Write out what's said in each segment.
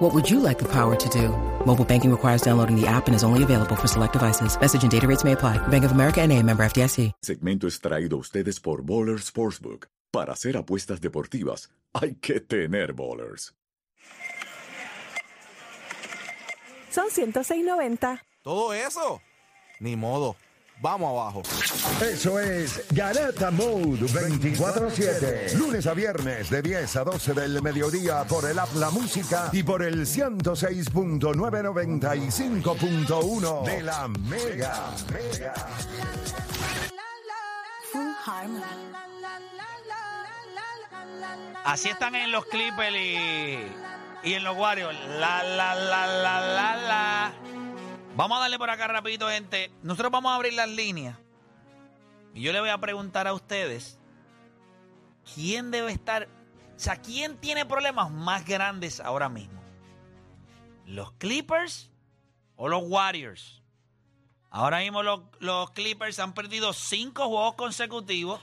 What would you like the power to do? Mobile banking requires downloading the app and is only available for select devices. Message and data rates may apply. Bank of America and a member FDIC. Segmento es traído a ustedes por Bowler Sportsbook. Para hacer apuestas deportivas, hay que tener bowlers. Son 106.90. ¿Todo eso? Ni modo. Vamos abajo. Eso es Garata Mode 24-7. Lunes a viernes de 10 a 12 del mediodía por el App La Música y por el 106.995.1 de la Mega. Mega. Así están en los Clippers y, y en los Warriors. La, la, la, la, la, la. Vamos a darle por acá rapidito, gente. Nosotros vamos a abrir las líneas. Y yo le voy a preguntar a ustedes, ¿quién debe estar... O sea, ¿quién tiene problemas más grandes ahora mismo? ¿Los Clippers o los Warriors? Ahora mismo los, Clippers han perdido cinco juegos consecutivos.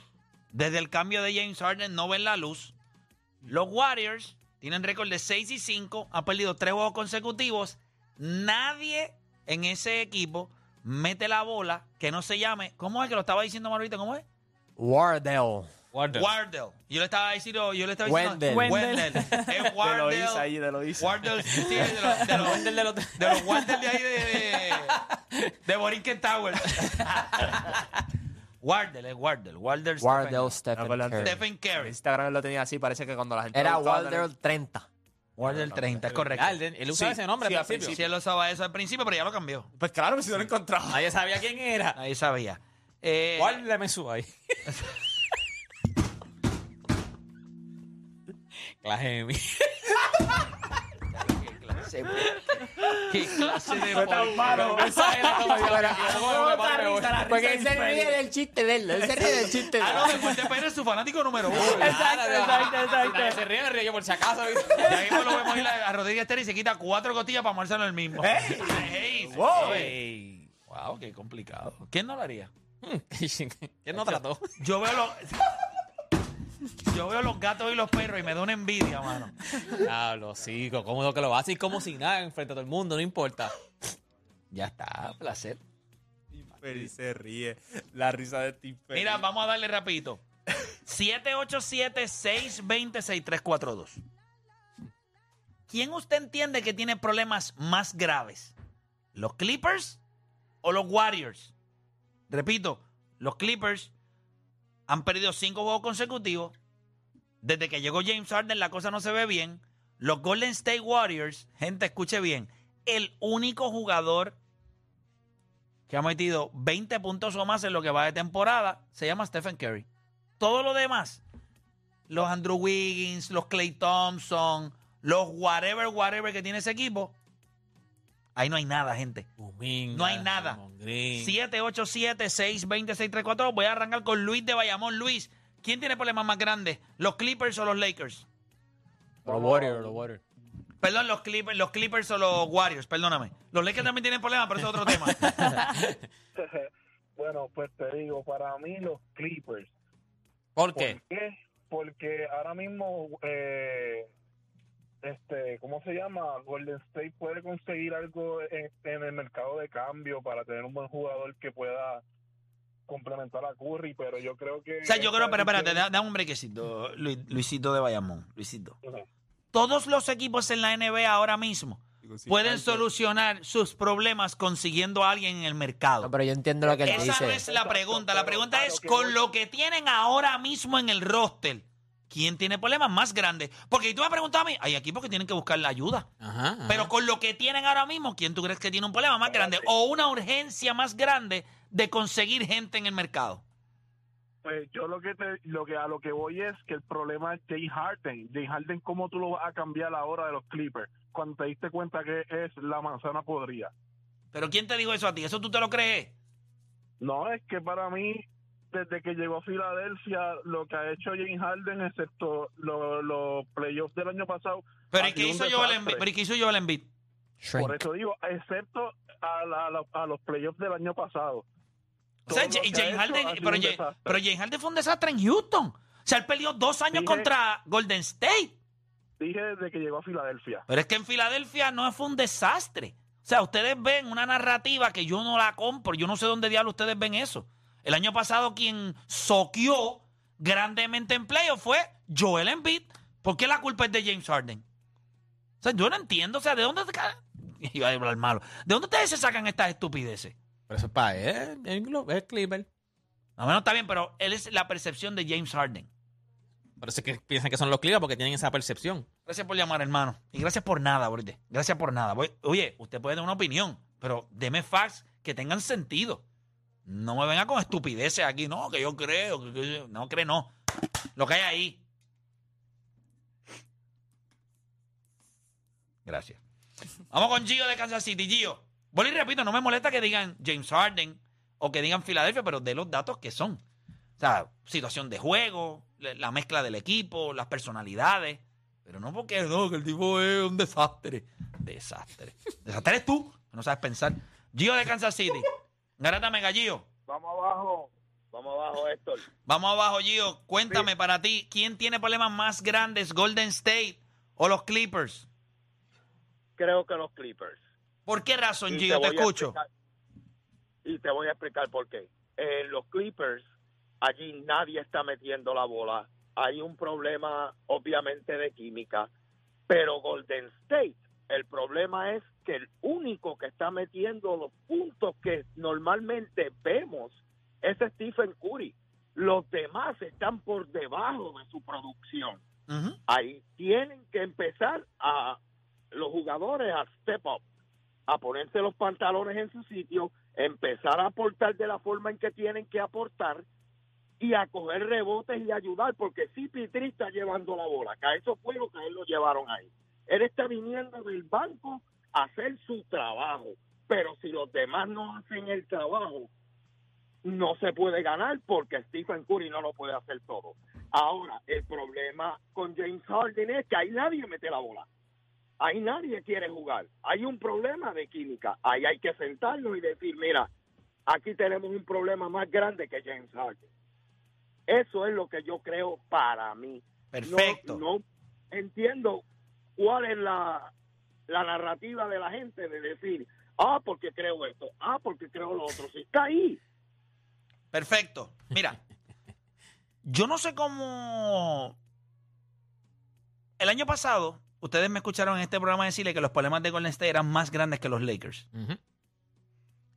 Desde el cambio de James Harden no ven la luz. Los Warriors tienen récord de 6 y 5, han perdido tres juegos consecutivos. Nadie en ese equipo mete la bola que no se llame. ¿Cómo es que lo estaba diciendo Margarita? ¿Cómo es? Wardell. Wardell. Yo le estaba diciendo, yo le estaba diciendo Wendell. Wendell. Es Wardell. ahí, te lo hice. Wardell, sí, de los, de Wendell de los- de los Wardell de ahí de, de, de Borinquen Tower. Wardell, es Wardell. Wardell Wardell Stephen, Stephen Curry. Stephen Curry. Instagram lo tenía así, parece que cuando la gente... Era Wardell 30. Wardell 30, es correcto. Ah, él, él usaba Sí, ese nombre sí, al al principio. Sí, él usaba eso al principio, pero ya lo cambió. Pues claro, pues si no lo encontraba. Nadie sabía quién era. Ahí sabía. Eh, Guárdame su ahí. Clase de mí. ¿Qué clase de Fue tan malo. Porque él se ríe del chiste de él. Él se ríe del chiste de Ah, él. no, después de Pérez, su fanático número uno. Exacto, exacto, exacto. Se ríe, me río yo por si acaso. Mismo lo vemos ir a Rodríguez Terry y se quita cuatro gotillas para amárselo el mismo. ¡Ey! Wow. Ey. Wow, qué complicado. ¿Quién no lo haría? ¿Quién no trató? Yo veo los... Yo veo los gatos y los perros y me da una envidia, mano. Diablo, sí, cómodo que lo hace y como si nada enfrente a todo el mundo, no importa. Ya está, placer. Feliz se ríe. La risa de Tim Ferry. Mira, vamos a darle rapidito. 787-620-6342. ¿Quién usted entiende que tiene problemas más graves? ¿Los Clippers o los Warriors? Repito, los Clippers han perdido cinco juegos consecutivos. Desde que llegó James Harden la cosa no se ve bien. Los Golden State Warriors, gente, escuche bien, el único jugador que ha metido 20 puntos o más en lo que va de temporada se llama Stephen Curry. Todo lo demás, los Andrew Wiggins, los Clay Thompson, los whatever, whatever que tiene ese equipo, ahí no hay nada, gente. No hay nada. Draymond Green. 787-620-634. Voy a arrancar con Luis de Bayamón. Luis, ¿quién tiene problemas más grandes? ¿Los Clippers o los Lakers? Los Warriors, los Warriors. Perdón, los Clippers, los Clippers o los Warriors, perdóname. Los Lakers también tienen problemas, pero eso es otro tema. Bueno, pues te digo, para mí los Clippers. ¿Por ¿Por qué? qué? Porque ahora mismo, eh, este, ¿cómo se llama? Golden State puede conseguir algo en, en el mercado de cambio para tener un buen jugador que pueda complementar a Curry, pero yo creo que... O sea, yo creo, esta pero espérate, da, da un brequecito, Luis- Luisito de Bayamón, Luisito. Todos los equipos en la NBA ahora mismo pueden solucionar sus problemas consiguiendo a alguien en el mercado. No, pero yo entiendo lo que él Esa dice. no es la pregunta. La pregunta es, con lo que tienen ahora mismo en el roster, ¿quién tiene problemas más grandes? Porque tú me preguntas a mí, hay equipos que tienen que buscar la ayuda. Ajá, ajá. Pero con lo que tienen ahora mismo, ¿quién tú crees que tiene un problema más grande? O una urgencia más grande de conseguir gente en el mercado. Pues yo lo que te, lo que a lo que voy es que el problema es Jay Harden. Jay Harden, ¿cómo tú lo vas a cambiar ahora de los Clippers? Cuando te diste cuenta que es la manzana podrida. Pero ¿quién te dijo eso a ti? ¿Eso tú te lo crees? No, es que para mí desde que llegó a Filadelfia, lo que ha hecho James Harden, excepto lo- los playoffs del año pasado. Pero ha ¿y qué hizo Joel. Embiid? Pero ¿y qué hizo Joel Embiid? Por eso digo, excepto a, la- a la- a los playoffs del año pasado. O sea, Harden, pero, un Ja- desastre. pero James Harden fue un desastre en Houston. O sea, él peleó dos años Dije- contra Golden State. Dije desde que llegó a Filadelfia. Pero es que en Filadelfia no fue un desastre. O sea, ustedes ven una narrativa que yo no la compro. Yo no sé dónde diablos ustedes ven eso. El año pasado quien soqueó grandemente en playoff fue Joel Embiid. ¿Por qué la culpa es de James Harden? O sea, yo no entiendo. O sea, ¿de dónde te Iba a hablar malo. ¿De dónde ustedes se sacan estas estupideces? Pero eso es para él, es Clipper. No, bueno, está bien, pero él es la percepción de James Harden. Por eso es que piensan que son los Clippers porque tienen esa percepción. Gracias por llamar, hermano. Y gracias por nada, Borde. Gracias por nada. Oye, usted puede dar una opinión, pero deme facts que tengan sentido. No me venga con estupideces aquí. No, que yo creo. que- no cree, no. Lo que hay ahí. Gracias. Vamos con Gio de Kansas City. Gio, vuelvo y repito, no me molesta que digan James Harden o que digan Filadelfia, pero de los datos que son. O sea, situación de juego, la la mezcla del equipo, las personalidades. Pero no porque no, que el tipo es un desastre. Desastre. Desastre eres tú, no sabes pensar. Gio de Kansas City. Garata Mega Gio. Vamos abajo, vamos abajo, Héctor. Vamos abajo, Gio. Cuéntame para ti, ¿quién tiene problemas más grandes, Golden State o los Clippers? Creo que los Clippers. ¿Por qué razón, Y Gio? Te a escucho. explicar- y te voy a explicar por qué. En los Clippers, allí nadie está metiendo la bola. Hay un problema, obviamente, de química. Pero Golden State, el problema es que el único que está metiendo los puntos que normalmente vemos es Stephen Curry. Los demás están por debajo de su producción. Ahí tienen que empezar a los jugadores a step up, a ponerse los pantalones en su sitio, empezar a aportar de la forma en que tienen que aportar y a coger rebotes y ayudar, porque si Pitri está llevando la bola, que a eso fue lo que a él lo llevaron ahí. Él está viniendo del banco a hacer su trabajo, pero si los demás no hacen el trabajo, no se puede ganar porque Stephen Curry no lo puede hacer todo. Ahora, el problema con James Harden es que ahí nadie mete la bola. Ahí nadie quiere jugar. Hay un problema de química. Ahí hay que sentarnos y decir, mira, aquí tenemos un problema más grande que James Harden. Eso es lo que yo creo para mí. Perfecto. No, no entiendo cuál es la, la narrativa de la gente de decir, ah, porque creo esto, ah, porque creo lo otro. Si está ahí, Perfecto. Mira, yo no sé cómo. El año pasado, ustedes me escucharon en este programa decirle que los problemas de Golden State eran más grandes que los Lakers.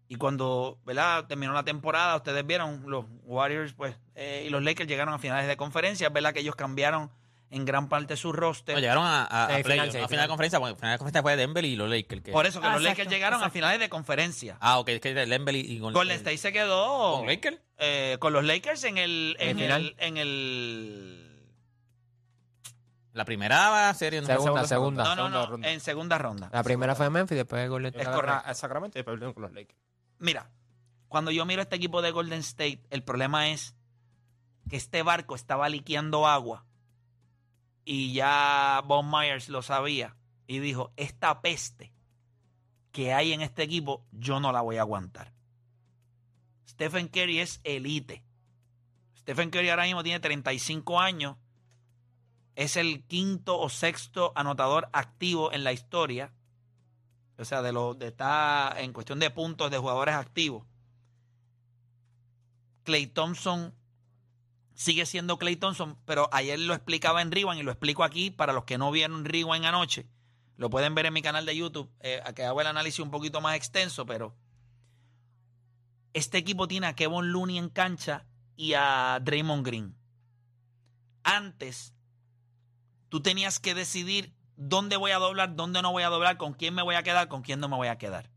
Y cuando ¿verdad? terminó la temporada, ustedes vieron los Warriors pues eh, y los Lakers llegaron a finales de conferencia. Es verdad que ellos cambiaron en gran parte su roster. No, llegaron a, a, final de conferencia, porque final de conferencia fue Denver y los Lakers. que- Por eso que Ah, los Lakers exacto, llegaron a finales de conferencia. Ah, ok, es que Denver y Golden, Golden State se quedó ¿Con Lakers? eh, con los Lakers en el en el, en el La primera serie. no sé. Segunda, segunda. no no segunda no ronda. en segunda ronda. La primera fue Memphis, después Golden Es State. correcto. A Sacramento y perdieron con los Lakers. Mira, cuando yo miro este equipo de Golden State, el problema es que este barco estaba liqueando agua y ya Von Myers lo sabía y dijo, esta peste que hay en este equipo, yo no la voy a aguantar. Stephen Curry es elite. Stephen Curry ahora mismo tiene 35 años. Es el quinto o sexto anotador activo en la historia. O sea, de lo de está en cuestión de puntos de jugadores activos. Clay Thompson sigue siendo Clay Thompson, pero ayer lo explicaba en Rewind y lo explico aquí para los que no vieron Rewind anoche. Lo pueden ver en mi canal de YouTube, eh, que hago el análisis un poquito más extenso, pero este equipo tiene a Kevin Looney en cancha y a Draymond Green. Antes, tú tenías que decidir dónde voy a doblar, dónde no voy a doblar, con quién me voy a quedar, con quién no me voy a quedar.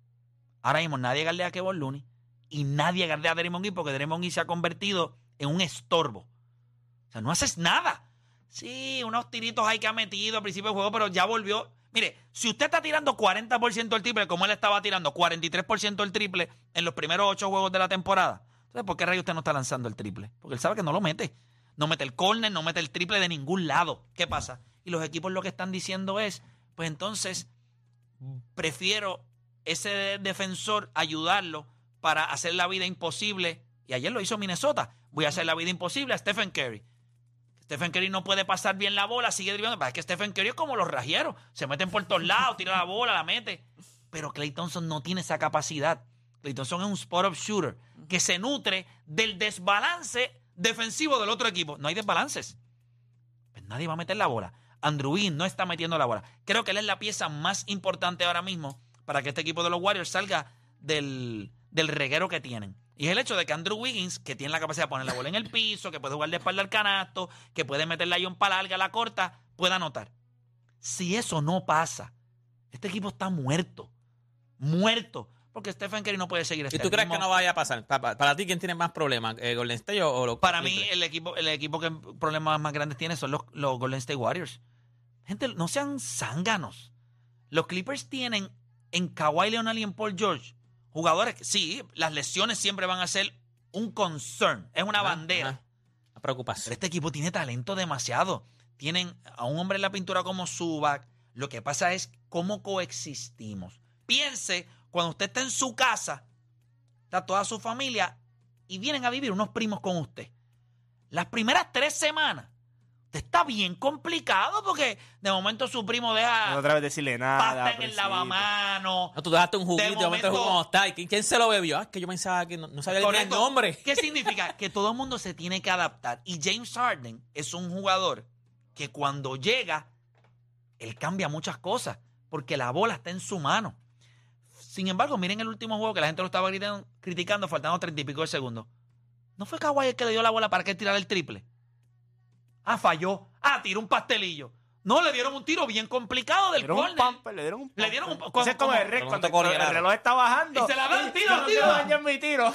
Ahora mismo nadie gardea a Kevin Looney y nadie gardea a Draymond Green porque Draymond Green se ha convertido en un estorbo. Sea, no haces nada. Sí, unos tiritos hay que ha metido al principio del juego, pero ya volvió. Mire, si usted está tirando 40% del triple, como él estaba tirando 43% del triple en los primeros ocho juegos de la temporada, Entonces, ¿por qué rayo usted no está lanzando el triple? Porque él sabe que no lo mete. No mete el corner, no mete el triple de ningún lado. ¿Qué pasa? Y los equipos lo que están diciendo es, pues entonces prefiero ese defensor ayudarlo para hacer la vida imposible. Y ayer lo hizo Minnesota. Voy a hacer la vida imposible a Stephen Curry. Stephen Curry no puede pasar bien la bola, sigue dribando. Es que Stephen Curry es como los rajeros. Se meten por todos lados, tira la bola, la mete. Pero Clay Thompson no tiene esa capacidad. Clay Thompson es un spot-up shooter que se nutre del desbalance defensivo del otro equipo. No hay desbalances. Pues nadie va a meter la bola. Andrew no está metiendo la bola. Creo que él es la pieza más importante ahora mismo para que este equipo de los Warriors salga del, del reguero que tienen. Y es el hecho de que Andrew Wiggins, que tiene la capacidad de poner la bola en el piso, que puede jugar de espalda al canasto, que puede meterle ahí un para larga, la corta, pueda anotar. Si eso no pasa, este equipo está muerto. Muerto. Porque Stephen Curry no puede seguir ¿Y este tú crees que no vaya a pasar? Pa- pa- Para, ti, ¿quién tiene más problemas? ¿Eh, ¿Golden State o, o los Para mí, el equipo, el equipo que problemas más grandes tiene son los, los Golden State Warriors. Gente, no sean zánganos. Los Clippers tienen en Kawhi Leonard y en Paul George jugadores sí, las lesiones siempre van a ser un concern, es una bandera. Una preocupación. Pero este equipo tiene talento demasiado. Tienen a un hombre en la pintura como Zubac. Lo que pasa es cómo coexistimos. Piense cuando usted está en su casa, está toda su familia y vienen a vivir unos primos con usted. Las primeras tres semanas, está bien complicado porque de momento su primo deja No otra vez decirle nada. pasta en el lavamano. No, tú dejaste un juguito, De de momento el jugo momento- no está. ¿Y quién, quién se lo bebió? Ah, es que yo pensaba que no, no sabía el nombre. ¿Qué significa? que todo el mundo se tiene que adaptar. Y James Harden es un jugador que cuando llega, él cambia muchas cosas, porque la bola está en su mano. Sin embargo, miren el último juego que la gente lo estaba gritando- criticando, faltando treinta y pico de segundos. ¿No fue Kawhi el que le dio la bola para que tirara el triple? Ah, falló. Ah, tiró un pastelillo. No, le dieron un tiro bien complicado Le del dieron un corner. pumper, le dieron un Le dieron un- pumper. como- Ese es como el no te cuando el reloj está bajando. Y se la dan, tiro, no tiro. dañar mi tiro.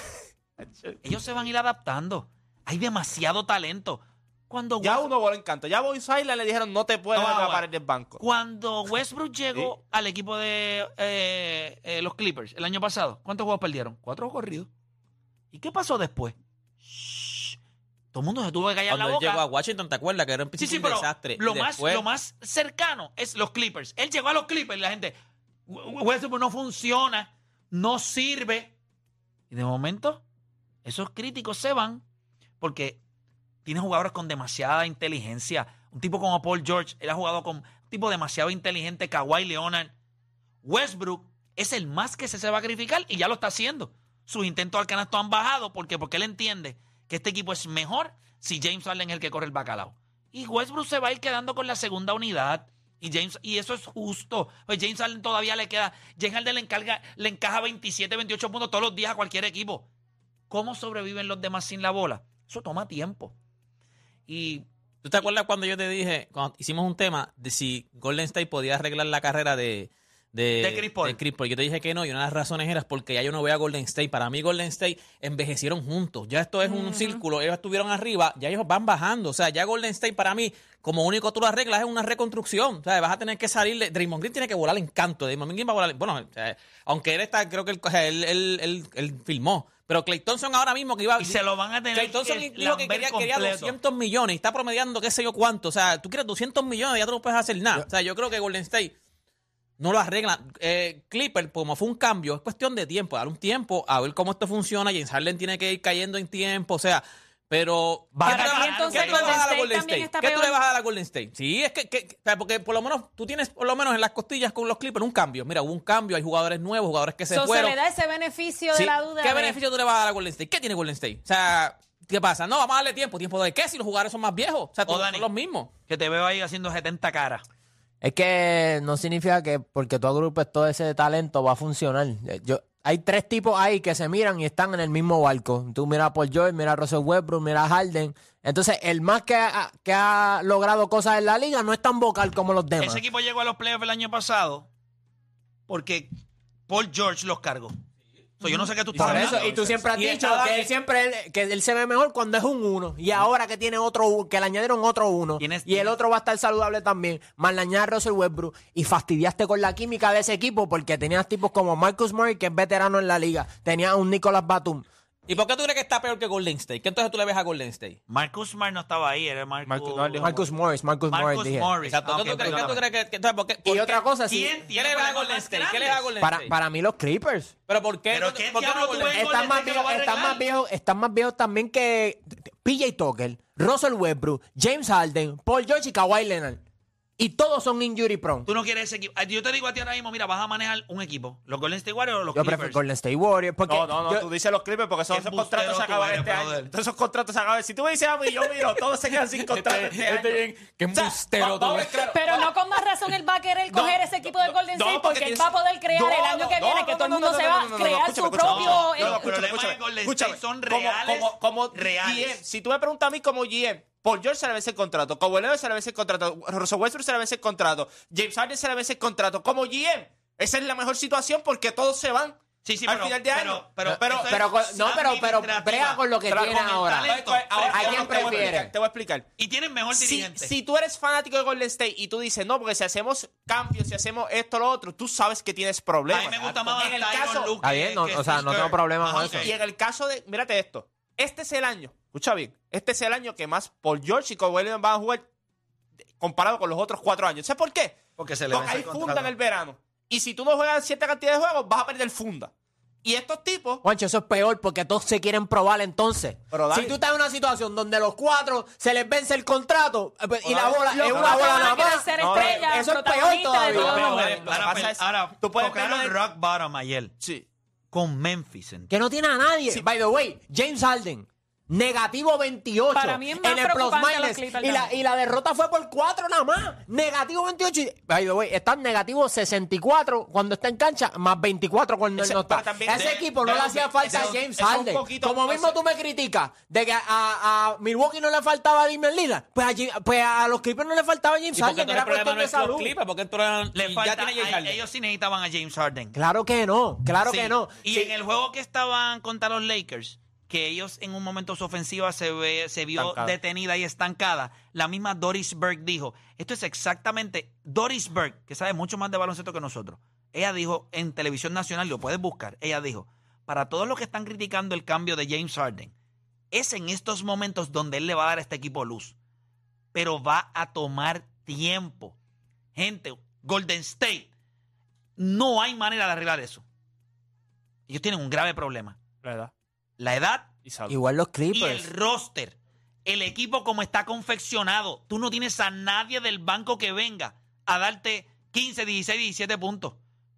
Ellos se van a ir adaptando. Hay demasiado talento. Cuando Ya West- uno voló encanto. Ya Boy Silent le dijeron no te puedes No, no, no, parar del banco. Cuando Westbrook llegó al equipo de eh, eh, los Clippers el año pasado, ¿cuántos juegos perdieron? Cuatro corridos. ¿Y qué pasó después? Todo el mundo se tuvo que callar Cuando la él boca. llegó a Washington, ¿te acuerdas? Que era un, sí, sí, un pero desastre. lo Y más, después- lo más cercano es los Clippers. Él llegó a los Clippers y la gente, "We- Westbrook no funciona, no sirve. Y de momento, esos críticos se van porque tiene jugadores con demasiada inteligencia. Un tipo como Paul George, él ha jugado con un tipo demasiado inteligente, Kawhi Leonard. Westbrook es el más que se, se va a sacrificar y ya lo está haciendo. Sus intentos al canasto han bajado porque porque él entiende que este equipo es mejor si James Harden es el que corre el bacalao. Y Westbrook se va a ir quedando con la segunda unidad. Y James y eso es justo. Pues James Harden todavía le queda. James Harden le, encarga, le encaja 27, 28 puntos todos los días a cualquier equipo. ¿Cómo sobreviven los demás sin la bola? Eso toma tiempo. Y ¿Tú te acuerdas cuando yo te dije, cuando hicimos un tema de si Golden State podía arreglar la carrera de, de, De Chris Paul. Chris Paul? Yo te dije que no, y una de las razones era porque ya yo no veo a Golden State. Para mí, Golden State envejecieron juntos. Ya esto es un círculo. Ellos estuvieron arriba, ya ellos van bajando. O sea, ya Golden State para mí, como único tú lo arreglas, es una reconstrucción. O sea, vas a tener que salirle. Draymond Green tiene que volar en canto. Draymond Green va a volar. Bueno, o sea, aunque él está, creo que él, él, él, él- él filmó. Pero Clay Thompson ahora mismo que iba Y se lo van a tener Clay Thompson que dijo que quería, quería completo. 200 millones y está promediando qué sé yo cuánto. O sea, tú quieres 200 millones, ya tú no puedes hacer nada. O sea, yo creo que Golden State no lo arregla. Eh, Clipper, como fue un cambio, es cuestión de tiempo, dar un tiempo a ver cómo esto funciona. James Harden tiene que ir cayendo en tiempo, o sea, pero ¿qué tú le vas- entonces ¿qué tú le vas a dar a Golden State ¿Qué tú le vas a dar a Golden State? Sí, es que, que- o sea, porque por lo menos tú tienes por lo menos en las costillas con los Clippers un cambio. Mira, hubo un cambio, hay jugadores nuevos, jugadores que se So, se fueron. le da ese beneficio Sí. de la duda. ¿Qué beneficio tú le vas a dar a Golden State? ¿Qué tiene Golden State? O sea, ¿qué pasa? No, vamos a darle tiempo. ¿Tiempo de qué? Si los jugadores son más viejos. O sea, todos Dani. son los mismos. Que te veo ahí haciendo 70 caras. Es que no significa que porque tú agrupes todo ese talento va a funcionar. Eh, Yo, hay tres tipos ahí que se miran y están en el mismo barco. Tú mira a Paul George, mira a Russell Westbrook, mira a Harden. Entonces, el más que ha, que ha logrado cosas en la liga no es tan vocal como los demás. Ese equipo llegó a los playoffs el año pasado porque Paul George los cargó. So, yo no sé qué tú estás Por eso, hablando. y tú siempre has Y dicho estaba- que él siempre que él se ve mejor cuando es un uno. Y ahora que tiene otro u- que le añadieron otro uno. Y el otro va a estar saludable también. Más le añade a Russell Westbrook. Y fastidiaste con la química de ese equipo porque tenías tipos como Marcus Murray, que es veterano en la liga. Tenías un Nicolas Batum. ¿Y por qué tú crees que está peor que Golden State? ¿Qué entonces tú le ves a Golden State? Marcus Smart no estaba ahí, era Marcus, Marcus- no, él dijo- Marcus Morris, Marcus, Morris, Marcus dije. Morris. Exacto. Ah, ¿Qué ok, tú crees, qué perdóname. tú crees que, que- entonces, ¿por qué- Y por otra cosa, sí. ¿Quién ¿Qué tiene le ves a Golden State? ¿Qué le a? Golden Para, State? para mí los Clippers. ¿Pero por qué? ¿Pero ¿Por qué no diablo Golden tú ves? State? Están Golden más, viejos, va están más viejos, están más viejos también que PJ Tucker, Russell Westbrook, James Harden, Paul George y Kawhi Leonard. Y todos son injury prone. Tú no quieres ese equipo. Yo te digo a ti ahora mismo, mira, vas a manejar un equipo. ¿Los Golden State Warriors o los Yo Clippers? prefiero Golden State Warriors. Porque No, no, no, yo- tú dices los Clippers porque esos Qué contratos se embustero acaban este año. brother. Todos esos contratos se acaban. Si tú me dices a mí, yo miro, todos se quedan sin contrato este, año. qué O sea, embustero va- tú vamos a eres. ver claro. Pero no con más razón él va a querer No, coger ese equipo de Golden no, State porque porque él va a poder crear No, el año que no, viene no, que no, todo el no, mundo no, se no, va no, a no, no, crear su propio... No, no, los problemas de Golden State son como- reales. Como. GM, si tú me preguntas a mí como GM, Paul George se le vence el contrato, Kawhi Leonard se le vence el contrato, Russell Westbrook se le vence el contrato, James Harden se le vence el contrato. Como GM, esa es la mejor situación porque todos se van Sí, sí, al pero, final de pero, año. pero, pero, pero con- no, pero, pero brega con lo que Pero tiene con el ahora. talento. ¿A quién te voy explicar, prefiere? Te voy a explicar. Y tienen mejor Si, dirigente. si tú eres fanático de Golden State y tú dices, no, porque si hacemos cambios, si hacemos esto, lo otro, tú sabes que tienes a problemas. mí me gusta más En el caso- Está bien, no, o sea, no tengo Kerr. problema con Ah, eso. Y en el caso de, mírate esto, este es el año, escucha bien, este es el año que más Paul George y Kawhi Leonard van a jugar comparado con los otros cuatro años. ¿Sabes por qué? Porque se le Porque vence hay el funda contrato. en el verano. Y si tú no juegas cierta cantidad de juegos, vas a perder funda. Y estos tipos, Juancho, eso es peor porque todos se quieren probar entonces. Pero, si tú estás en una situación donde los cuatro se les vence el contrato eh, pues, y la bola Los es una bola nada más, ser No, eso es peor todavía. Ahora, tú puedes tocaron rock bottom ayer sí, con Memphis. ¿entiendes? que no tiene a nadie. Sí. By the way, James Harden, negativo 28 Para mí es más en el plus minus y la, y la derrota fue por 4 nada más. Negativo 28. y- By the way, está en negativo 64 cuando está en cancha, más 24 cuando Ese- él no está. ese de- equipo no de- le hacía de- falta de- a James Harden. Como o mismo sea- tú me criticas de que a, a Milwaukee no le faltaba a Damian Lillard, pues a, pues a los Clippers no le faltaba a James ¿Y por qué Harden. Era cuestión no de los salud. Clippers? Porque el problema Le y falta, ya tiene James a- Harden. ellos sí necesitaban a James Harden. Claro que no, claro Sí. que no. Y Sí. en el juego que estaban contra los Lakers, que ellos en un momento su ofensiva se, ve, se vio Estancada. detenida y estancada, la misma Doris Berg dijo, esto es exactamente, Doris Berg, que sabe mucho más de baloncesto que nosotros, ella dijo en televisión nacional, lo puedes buscar, ella dijo, para todos los que están criticando el cambio de James Harden, es en estos momentos donde él le va a dar a este equipo luz, pero va a tomar tiempo. Gente, Golden State, no hay manera de arreglar eso. Ellos tienen un grave problema. la edad La edad y salud. Igual los y Clippers. el roster. El equipo como está confeccionado. Tú no tienes a nadie del banco que venga a darte 15, 16, 17 puntos.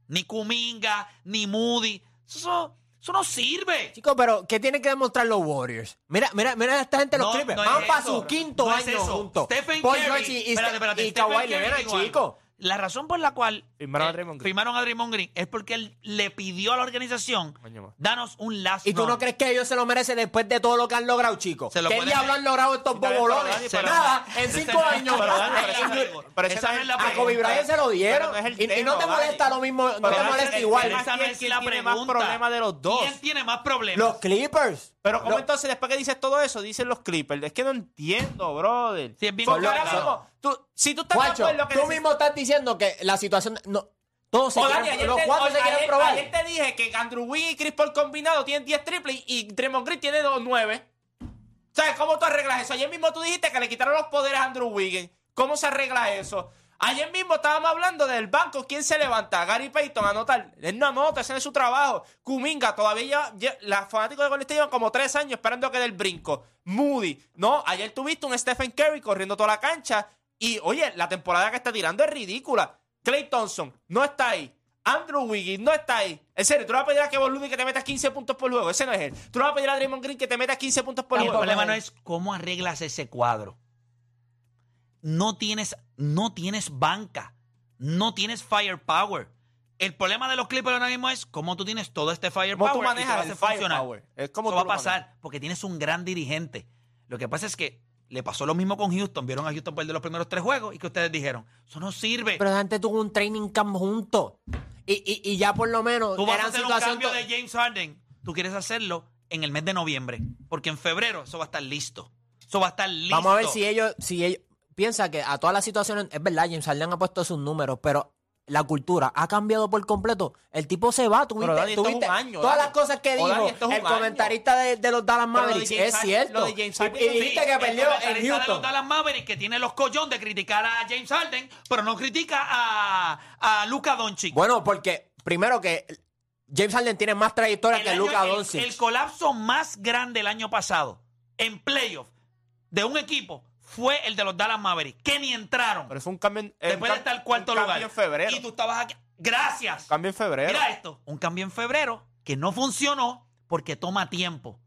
Ni Kuminga, ni Moody. Eso, eso no sirve. Chicos, pero ¿qué tienen que demostrar los Warriors? Mira, mira, mira a esta gente los No, Clippers. no es Van para eso. su quinto No es año eso. juntos. Stephen Curry. George y, y, espérate, espérate, y Stephen Kawhi Curry Leonard, dijo algo. chicos. La razón por la cual Firmaron a eh, Draymond Green. firmaron a Draymond Green es porque él le pidió a la organización danos un last ¿Y tú no run. crees que ellos se lo merecen después de todo lo que han logrado, chicos? Se lo ¿Qué pueden- han logrado estos Está bien, pero bobolones? Dani, pero- Nada, en Ese cinco años. pero Dani, pero esa no es- pero esa esa no no es es la a Kobe pregunta. Bryant se lo dieron. Pero no es el y, y no tema, te Dani. molesta lo mismo, no Pero te Dani, molesta el- igual. el- Esa no ¿Quién- es quién la tiene más pregunta. problema de los dos? ¿Quién tiene más problemas? Los Clippers. Pero ¿cómo Lo- entonces después que dices todo eso, dicen los Clippers? Es que no entiendo, brother. Sí, es bien Porque ahora complicado. mismo, tú- si tú estás de acuerdo que tú mismo estás diciendo que la situación... No, todos se quieren- los cuatro se quieren ayer- probar. ayer te dije que Andrew Wiggins y Chris Paul combinado tienen 10 triples y Draymond Green tiene 2-9. ¿Sabes cómo tú arreglas eso? Ayer mismo tú dijiste que le quitaron los poderes a Andrew Wiggins. ¿Cómo se arregla eso? Ayer mismo estábamos hablando del banco. ¿Quién se levanta? Gary Payton anotar. Él no anota, ese es su trabajo. Kuminga, todavía lleva, lle- los fanáticos de Golden State llevan como tres años esperando a que dé el brinco. Moody, no, ayer tuviste un Stephen Curry corriendo toda la cancha. Y oye, la temporada que está tirando es ridícula. Clay Thompson no está ahí. Andrew Wiggins no está ahí. En serio, tú le vas a pedir a Kevin Looney que te metas 15 puntos por juego. Ese no es él. Tú le vas a pedir a Draymond Green que te metas 15 puntos por el juego. problema no es cómo arreglas ese cuadro. No tienes, no tienes banca. No tienes firepower. El problema de los Clippers ahora mismo es cómo tú tienes todo este firepower. ¿Cómo tú y te manejas haces el funcionar. firepower? Es como Eso va a pasar porque tienes un gran dirigente. Lo que pasa es que le pasó lo mismo con Houston. Vieron a Houston perder los primeros tres juegos y que ustedes dijeron, eso no sirve. Pero antes tuvo un training camp juntos. Y, y, y ya por lo menos Tú vas a hacer un cambio de James Harden. Tú quieres hacerlo en el mes de noviembre. Porque en febrero eso va a estar listo. Eso va a estar listo. Vamos a ver si ellos, si ellos piensan que a todas las situaciones, es verdad, James Harden ha puesto sus números, pero la cultura ha cambiado por completo. El tipo se va, tuviste, Dani, esto es tuviste año, todas Dani. las cosas que O, dijo Dani, esto es el comentarista de, de los Dallas lo Mavericks. Es Harden- cierto. lo de James Y- Harden- y dijiste que el perdió en comentarista de los. Dallas Mavericks que tiene los collones de criticar a James Harden, pero no critica a, a Luka Doncic. Bueno, porque primero que James Harden tiene más trayectoria El que año- Luka el- Doncic. El, colapso más grande el año pasado en playoff de un equipo fue el de los Dallas Mavericks, que ni entraron. Pero fue un cambio en, después un de estar cam- cuarto un cambio lugar. en febrero. Y tú estabas aquí. Gracias. Cambio en febrero. Mira esto, un cambio en febrero que no funcionó porque toma tiempo.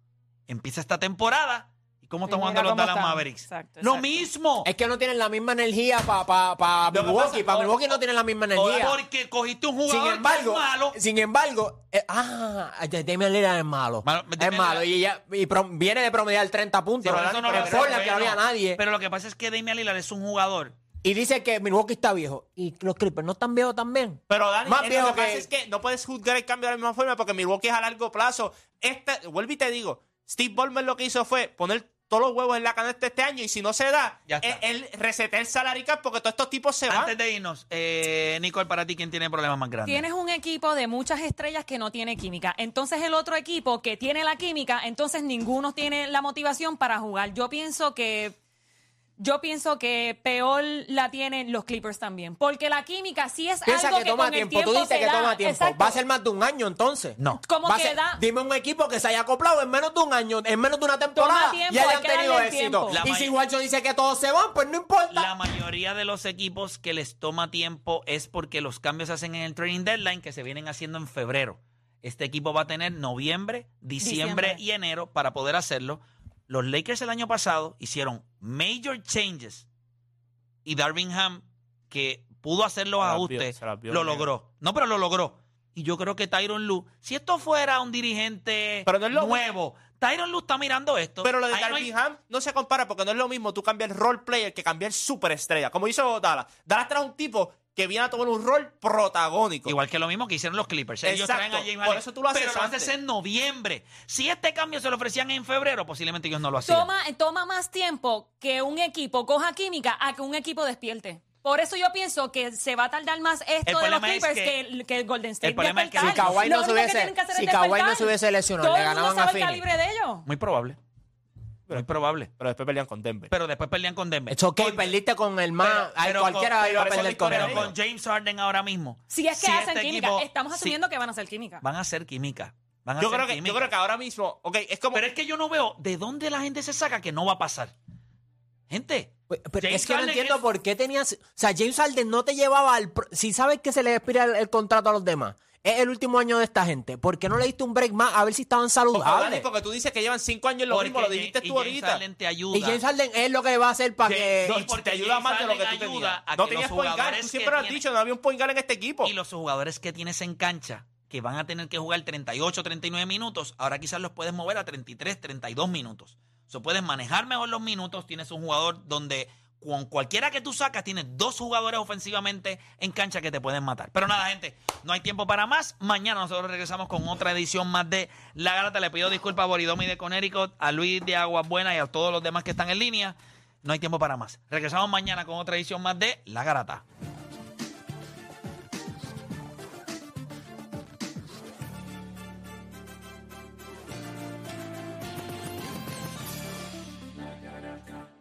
Empieza esta temporada cómo están jugando los Dallas. Mavericks. Exacto, Lo exacto. mismo. Es que no tienen la misma energía para pa, pa Lo que Milwaukee. pasa- Para Milwaukee no tienen la misma energía. Porque cogiste un Sin jugador que es embargo, malo. sin embargo, eh, ah, Damian Lillard es malo. Malo, es Damian malo y, ya, y prom- viene de promediar 30 puntos. Pero eso no en lo Portland, que no había nadie. Pero lo que pasa es que Damian Lillard es un jugador. Y dice que Milwaukee está viejo. Y los Clippers no están viejos también. Pero Dani, Más viejo lo que, pasa que- es que no puedes juzgar el cambio de la misma forma porque Milwaukee es a largo plazo. Este, vuelvo y te digo, Steve Ballmer lo que hizo fue poner todos los huevos en la canasta este año y si no se da, Ya está. él, él resetea el salary cap porque todos estos tipos se van. Antes de irnos, eh, Nicole, para ti, ¿quién tiene problemas más grandes? Tienes un equipo de muchas estrellas que no tiene química. Entonces el otro equipo que tiene la química, entonces ninguno tiene la motivación para jugar. Yo pienso que yo pienso que peor la tienen los Clippers también, porque la química sí es Piensa algo que que, toma con el tiempo. Tú dices se que da. toma tiempo. Exacto. Va a ser más de un año entonces. No. Como Va que ser- da- Dime un equipo que se haya acoplado en menos de un año, en menos de una temporada tiempo, y hayan hay tenido éxito. tiempo. La Y si Watson dice que todos se van, pues no importa. La mayoría de los equipos que les toma tiempo es porque los cambios se hacen en el trading deadline que se vienen haciendo en febrero. Este equipo va a tener noviembre, diciembre, Diciembre. y enero para poder hacerlo. Los Lakers el año pasado hicieron major changes y Darvingham, que pudo hacer los vio, ajustes, vio lo logró. No, pero lo logró. Y yo creo que Tyron Lue, si esto fuera un dirigente Pero no es lo- nuevo, Tyron Lue está mirando esto. Pero lo de Ahí no hay- no se compara porque no es lo mismo tú cambiar el role player que cambiar superestrella. Como hizo Dallas. Dallas trae un tipo que viene a tomar un rol protagónico. Igual que lo mismo que hicieron los Clippers. Ellos Exacto. traen a James Por eso tú lo haces Pero lo haces antes. en noviembre. Si este cambio se lo ofrecían en febrero, posiblemente ellos no lo hacían. Toma, toma más tiempo que un equipo coja química a que un equipo despierte. Por eso yo pienso que se va a tardar más esto de los es Clippers que- que, el- que el Golden State. el problema es que si Kawhi no se hubiese- tienen que hacer si es Kawhi no despertar. se hubiese lesionado, Todo le el mundo ganaban a sabe el Phoenix. calibre de ellos. Muy probable. Muy probable. Pero después pelean con Denver. Pero después pelean con Denver. Es ok, Con- perdiste con el más. pero- pero cualquiera con- iba a pero perder con pero él. con James Harden ahora mismo. Si es que hacen este química, equipo- estamos sí, asumiendo que van a hacer química. van a hacer química. Van a Yo hacer creo, que, química. yo creo que ahora mismo, ok, es como... Pero es que yo no veo de dónde la gente se saca que no va a pasar. Gente. Pues, Pero James es que no Harden entiendo es- por qué tenías. O sea, James Harden no te llevaba al. pro- Si sabes que se le expira el, el contrato a los demás, es el último año de esta gente. ¿Por qué no le diste un break más a ver si estaban Dani, saludables? porque tú dices que llevan cinco años en lo Porque mismo, lo dijiste y tú James ahorita. Harden te ayuda. Y James Harden es lo que va a hacer para que. No, porque te ayuda James más de lo que tú tenías. a No que tenías point guard, tú siempre lo has dicho, no había un point guard en este equipo. Y los jugadores que tienes en cancha, que van a tener que jugar 38, 39 minutos, ahora quizás los puedes mover a 33, 32 minutos. O sea, puedes manejar mejor los minutos. Tienes un jugador donde con cualquiera que tú sacas, tienes dos jugadores ofensivamente en cancha que te pueden matar. Pero nada, gente, no hay tiempo para más. Mañana nosotros regresamos con otra edición más de La Garata. Le pido disculpas a Boridomi de Connecticut, a Luis de Aguas Buenas y a todos los demás que están en línea. No hay tiempo para más. Regresamos mañana con otra edición más de La Garata.